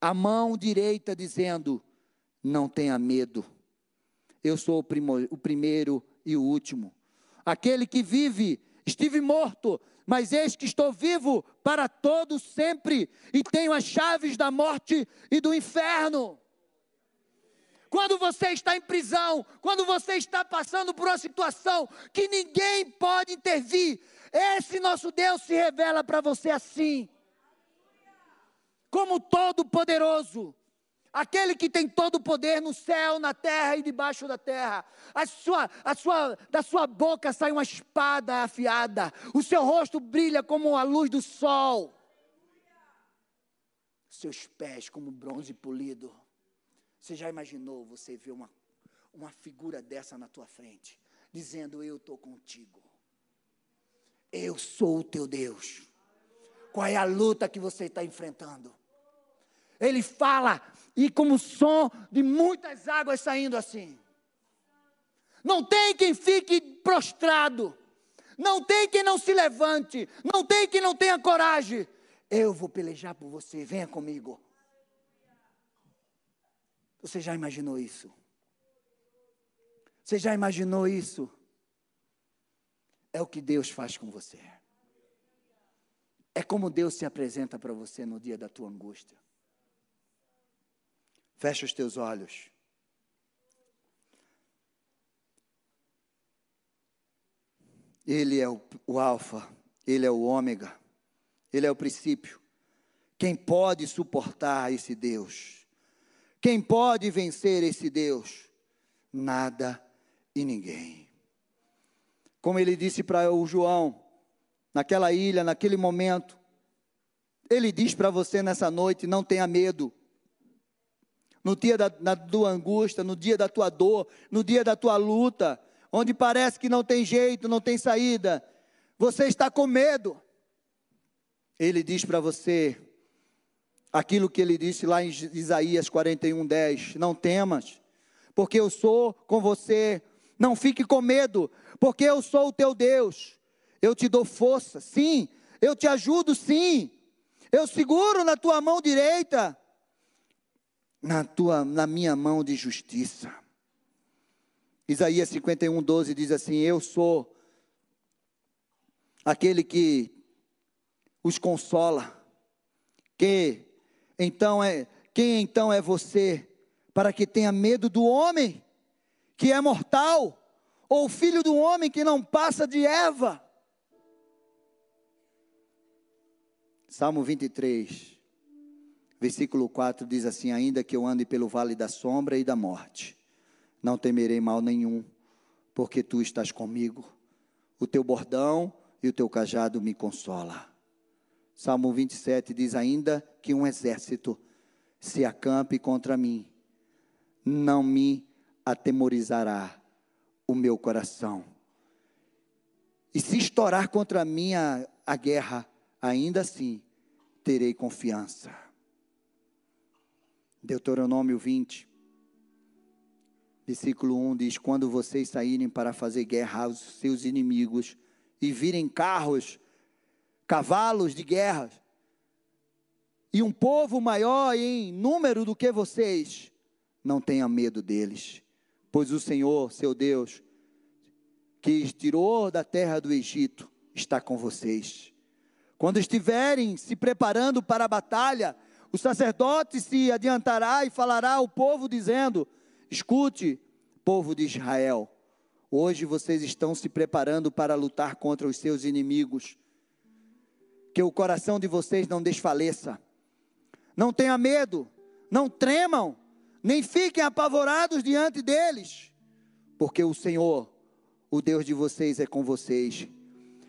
a mão direita, dizendo: Não tenha medo, eu sou o, primo, o primeiro e o último, aquele que vive Estive morto, mas eis que estou vivo para todo sempre e tenho as chaves da morte e do inferno. Quando você está em prisão, quando você está passando por uma situação que ninguém pode intervir, esse nosso Deus se revela para você assim, como todo-poderoso, aquele que tem todo o poder no céu, na terra e debaixo da terra. A sua, a sua, da sua boca sai uma espada afiada, o seu rosto brilha como a luz do sol, seus pés como bronze polido. Você já imaginou você ver uma, uma figura dessa na tua frente, dizendo: Eu estou contigo, eu sou o teu Deus. Qual é a luta que você está enfrentando? Ele fala, e como som de muitas águas saindo assim. Não tem quem fique prostrado. Não tem quem não se levante. Não tem quem não tenha coragem. Eu vou pelejar por você. Venha comigo. Você já imaginou isso? Você já imaginou isso? É o que Deus faz com você. É como Deus se apresenta para você no dia da tua angústia. Fecha os teus olhos. Ele é o, o Alfa, Ele é o Ômega, Ele é o princípio. Quem pode suportar esse Deus? Quem pode vencer esse Deus? Nada e ninguém. Como ele disse para o João, naquela ilha, naquele momento, ele diz para você nessa noite: não tenha medo no dia da, da tua angústia, no dia da tua dor, no dia da tua luta, onde parece que não tem jeito, não tem saída, você está com medo. Ele diz para você aquilo que ele disse lá em Isaías 41, 10: Não temas, porque eu sou com você. Não fique com medo, porque eu sou o teu Deus. Eu te dou força, sim. Eu te ajudo, sim. Eu seguro na tua mão direita na, tua, na minha mão de justiça. Isaías 51, 12 diz assim: Eu sou aquele que os consola. Que então é quem então é você para que tenha medo do homem que é mortal ou filho do homem que não passa de Eva? Salmo 23 Versículo 4 diz assim: Ainda que eu ande pelo vale da sombra e da morte, não temerei mal nenhum, porque tu estás comigo. O teu bordão e o teu cajado me consola. Salmo 27 diz ainda que um exército se acampe contra mim, não me atemorizará o meu coração. E se estourar contra mim a, a guerra, ainda assim terei confiança. Deuteronômio 20, versículo 1 diz: Quando vocês saírem para fazer guerra aos seus inimigos e virem carros, cavalos de guerra, e um povo maior em número do que vocês, não tenha medo deles, pois o Senhor, seu Deus, que os tirou da terra do Egito, está com vocês. Quando estiverem se preparando para a batalha, o sacerdote se adiantará e falará ao povo, dizendo: Escute, povo de Israel, hoje vocês estão se preparando para lutar contra os seus inimigos. Que o coração de vocês não desfaleça. Não tenha medo, não tremam, nem fiquem apavorados diante deles, porque o Senhor, o Deus de vocês, é com vocês.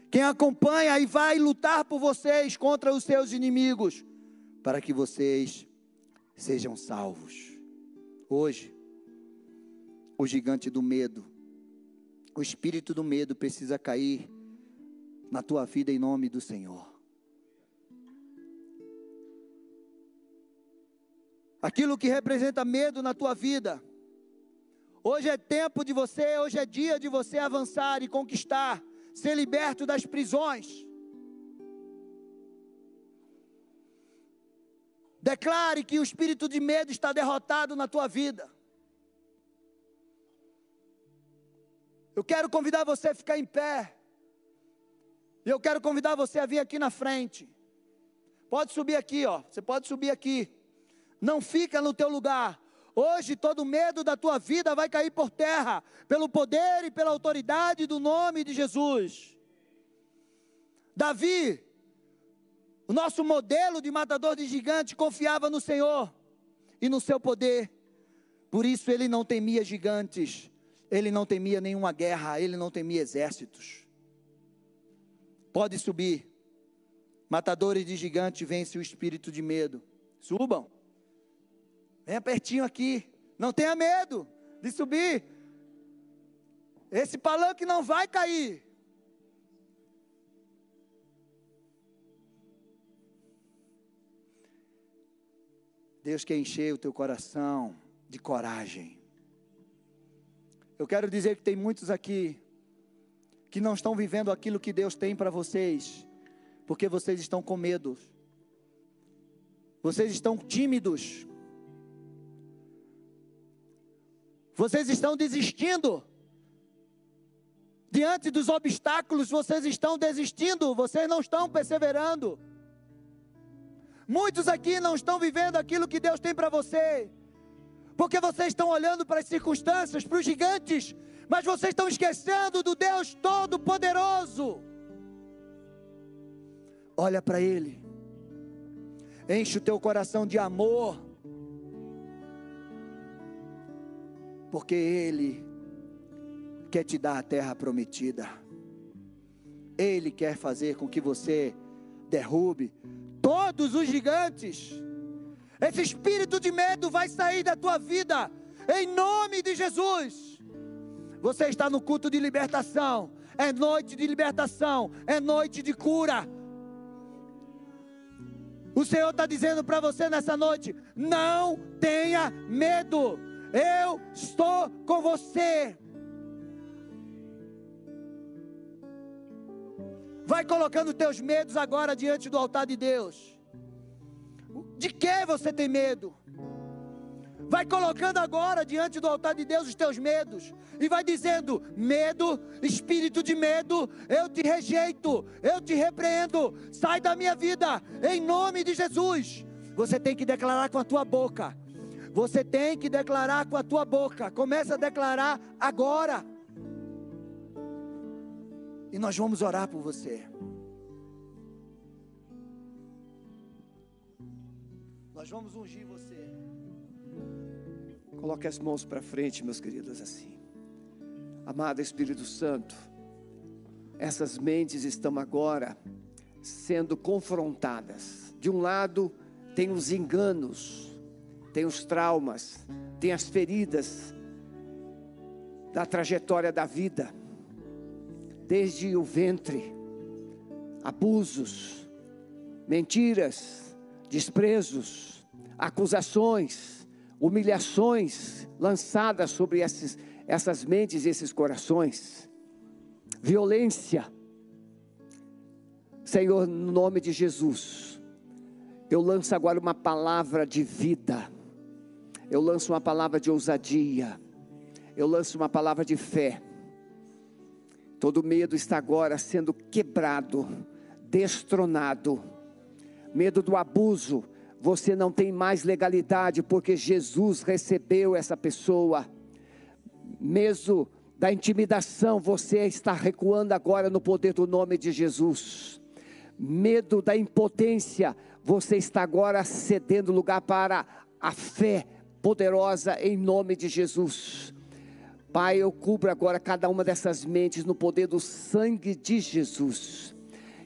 Quem acompanha e vai lutar por vocês contra os seus inimigos para que vocês sejam salvos. Hoje, o gigante do medo, o espírito do medo precisa cair na tua vida em nome do Senhor. Aquilo que representa medo na tua vida. Hoje é tempo de você, hoje é dia de você avançar e conquistar, ser liberto das prisões. Declare que o espírito de medo está derrotado na tua vida. Eu quero convidar você a ficar em pé. Eu quero convidar você a vir aqui na frente. Pode subir aqui, ó. Você pode subir aqui. Não fica no teu lugar. Hoje todo medo da tua vida vai cair por terra, pelo poder e pela autoridade do nome de Jesus. Davi, o nosso modelo de matador de gigante, confiava no Senhor e no seu poder. Por isso ele não temia gigantes, ele não temia nenhuma guerra, ele não temia exércitos. Pode subir. Matadores de gigantes vence o espírito de medo. Subam. Venha pertinho aqui. Não tenha medo de subir. Esse palanque não vai cair. Deus quer encher o teu coração de coragem. Eu quero dizer que tem muitos aqui que não estão vivendo aquilo que Deus tem para vocês, porque vocês estão com medo. Vocês estão tímidos. Vocês estão desistindo. Diante dos obstáculos, vocês estão desistindo, vocês não estão perseverando. Muitos aqui não estão vivendo aquilo que Deus tem para você, porque vocês estão olhando para as circunstâncias, para os gigantes, mas vocês estão esquecendo do Deus Todo-Poderoso. Olha para Ele, enche o teu coração de amor, porque Ele quer te dar a terra prometida. Ele quer fazer com que você derrube todos os gigantes. Esse espírito de medo vai sair da tua vida, em nome de Jesus. Você está no culto de libertação, é noite de libertação, é noite de cura. O Senhor está dizendo para você nessa noite: não tenha medo, eu estou com você. Vai colocando teus medos agora diante do altar de Deus. De que você tem medo? Vai colocando agora diante do altar de Deus os teus medos. E vai dizendo: medo, espírito de medo, eu te rejeito, eu te repreendo, sai da minha vida, em nome de Jesus. Você tem que declarar com a tua boca. Você tem que declarar com a tua boca. Começa a declarar agora. E nós vamos orar por você. Nós vamos ungir você. Coloque as mãos para frente, meus queridos, assim. Amado Espírito Santo, essas mentes estão agora sendo confrontadas. De um lado, tem os enganos, tem os traumas, tem as feridas da trajetória da vida, desde o ventre, abusos, mentiras, desprezos, acusações, humilhações lançadas sobre esses, essas mentes e esses corações, violência. Senhor, no nome de Jesus, eu lanço agora uma palavra de vida eu lanço uma palavra de ousadia. Eu lanço uma palavra de fé. Todo medo está agora sendo quebrado, destronado. Medo do abuso, você não tem mais legalidade porque Jesus recebeu essa pessoa. Medo da intimidação, você está recuando agora no poder do nome de Jesus. Medo da impotência, você está agora cedendo lugar para a fé poderosa em nome de Jesus. Pai, eu cubro agora cada uma dessas mentes no poder do sangue de Jesus.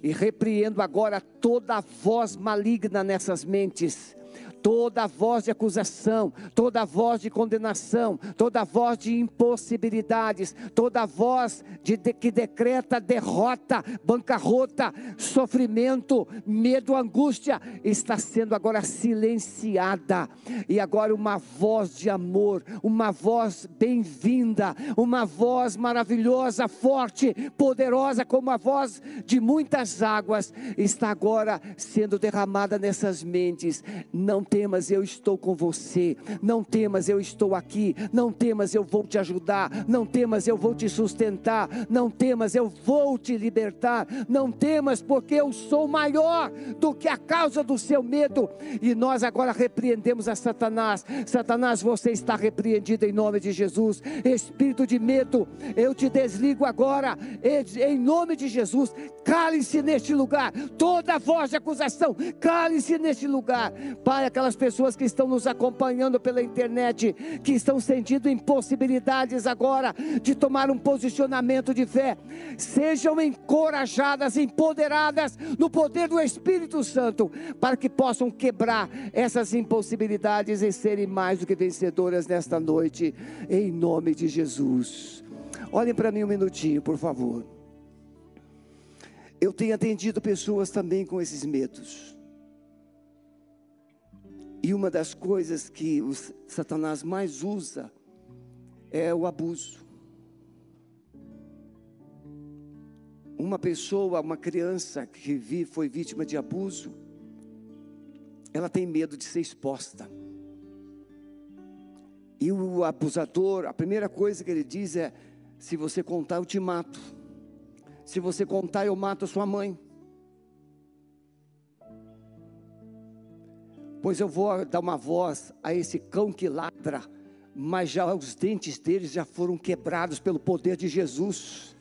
E repreendo agora toda voz maligna nessas mentes toda voz de acusação, toda voz de condenação, toda voz de impossibilidades, toda voz de, de, que decreta derrota, bancarrota, sofrimento, medo, angústia, está sendo agora silenciada, e agora uma voz de amor, uma voz bem-vinda, uma voz maravilhosa, forte, poderosa, como a voz de muitas águas, está agora sendo derramada nessas mentes. Não temas, eu estou com você. Não temas, eu estou aqui. Não temas, eu vou te ajudar. Não temas, eu vou te sustentar. Não temas, eu vou te libertar. Não temas, porque eu sou maior do que a causa do seu medo. E nós agora repreendemos a Satanás. Satanás, você está repreendido em nome de Jesus. Espírito de medo, eu te desligo agora. Em nome de Jesus, cale-se neste lugar. Toda voz de acusação, cale-se neste lugar. Pai, aquelas pessoas que estão nos acompanhando pela internet, que estão sentindo impossibilidades agora de tomar um posicionamento de fé, sejam encorajadas, empoderadas no poder do Espírito Santo, para que possam quebrar essas impossibilidades e serem mais do que vencedoras nesta noite, em nome de Jesus. Olhem para mim um minutinho, por favor. Eu tenho atendido pessoas também com esses medos. E uma das coisas que o Satanás mais usa é o abuso. Uma pessoa, uma criança que foi vítima de abuso, ela tem medo de ser exposta. E o abusador, a primeira coisa que ele diz é: se você contar, eu te mato. Se você contar, eu mato a sua mãe. Pois eu vou dar uma voz a esse cão que ladra, mas já os dentes deles já foram quebrados pelo poder de Jesus.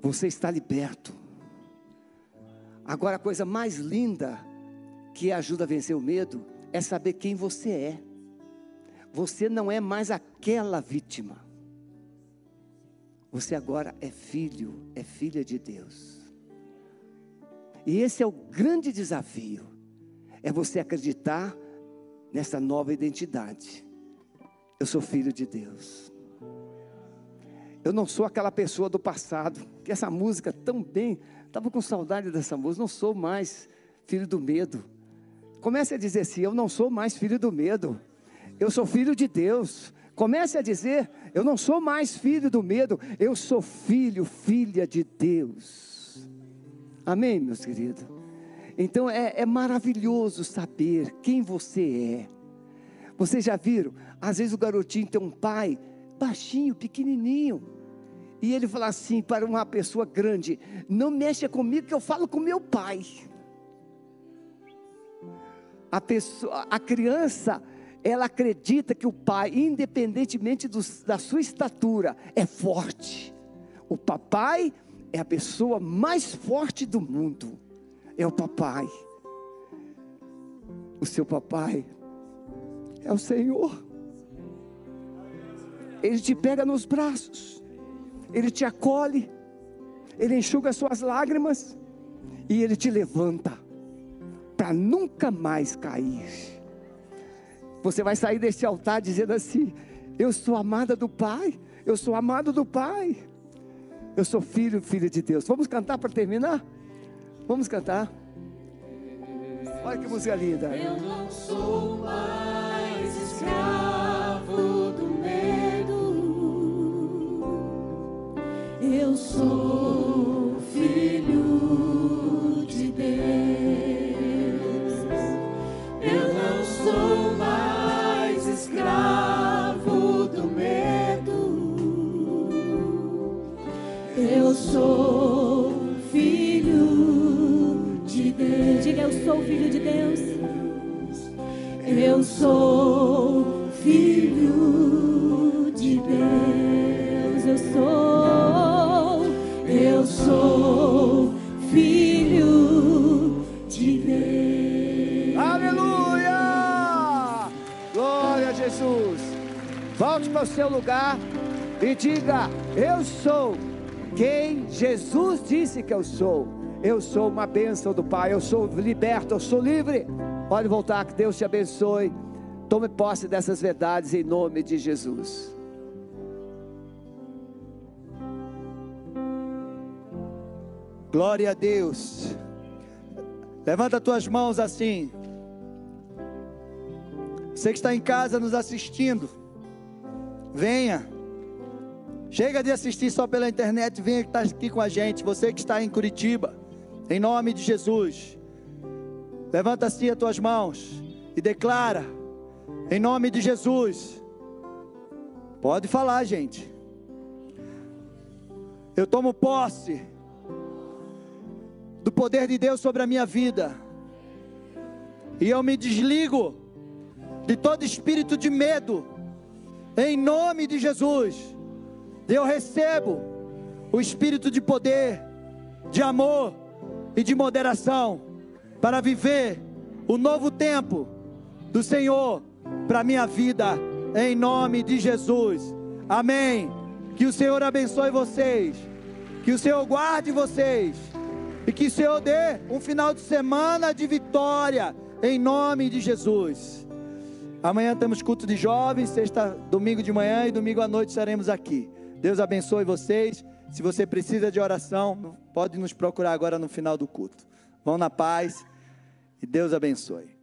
Você está liberto. Agora a coisa mais linda que ajuda a vencer o medo é saber quem você é. Você não é mais aquela vítima. Você agora é filho, é filha de Deus. E esse é o grande desafio. É você acreditar nessa nova identidade. Eu sou filho de Deus. Eu não sou aquela pessoa do passado, que essa música tão bem, estava com saudade dessa música, não sou mais filho do medo. Comece a dizer assim: eu não sou mais filho do medo. Eu sou filho de Deus. Comece a dizer: eu não sou mais filho do medo, eu sou filho, filha de Deus. Amém, meus queridos? Então é, é maravilhoso saber quem você é. Vocês já viram? Às vezes o garotinho tem um pai baixinho, pequenininho, e ele fala assim para uma pessoa grande: Não mexa comigo, que eu falo com meu pai. A, pessoa, a criança ela acredita que o pai, independentemente do, da sua estatura, é forte. O papai é a pessoa mais forte do mundo. É o papai. O seu papai é o Senhor. Ele te pega nos braços, ele te acolhe, ele enxuga suas lágrimas e ele te levanta para nunca mais cair. Você vai sair desse altar dizendo assim: Eu sou amada do Pai, eu sou amado do Pai, eu sou filho, filho de Deus. Vamos cantar para terminar? Vamos cantar. Olha que música linda. Eu não sou mais escravo do medo, eu sou filho Eu sou filho de Deus. Diga, eu sou filho de Deus. Eu sou filho de Deus. Eu sou. Eu sou filho de Deus. Aleluia! Glória a Jesus. Volte para o seu lugar e diga: Eu sou quem Jesus disse que eu sou. Eu sou uma bênção do Pai, eu sou liberto, eu sou livre. Pode voltar, que Deus te abençoe. Tome posse dessas verdades em nome de Jesus. Glória a Deus. Levanta tuas mãos assim. Você que está em casa nos assistindo, venha. Chega de assistir só pela internet, venha que está aqui com a gente. Você que está em Curitiba, em nome de Jesus. Levanta assim as tuas mãos e declara, em nome de Jesus. Pode falar, gente. Eu tomo posse do poder de Deus sobre a minha vida. E eu me desligo de todo espírito de medo. Em nome de Jesus. Eu recebo o espírito de poder, de amor e de moderação para viver o novo tempo do Senhor para minha vida em nome de Jesus. Amém. Que o Senhor abençoe vocês. Que o Senhor guarde vocês. E que o Senhor dê um final de semana de vitória em nome de Jesus. Amanhã temos culto de jovens, sexta, domingo de manhã e domingo à noite estaremos aqui. Deus abençoe vocês. Se você precisa de oração, pode nos procurar agora no final do culto. Vão na paz e Deus abençoe.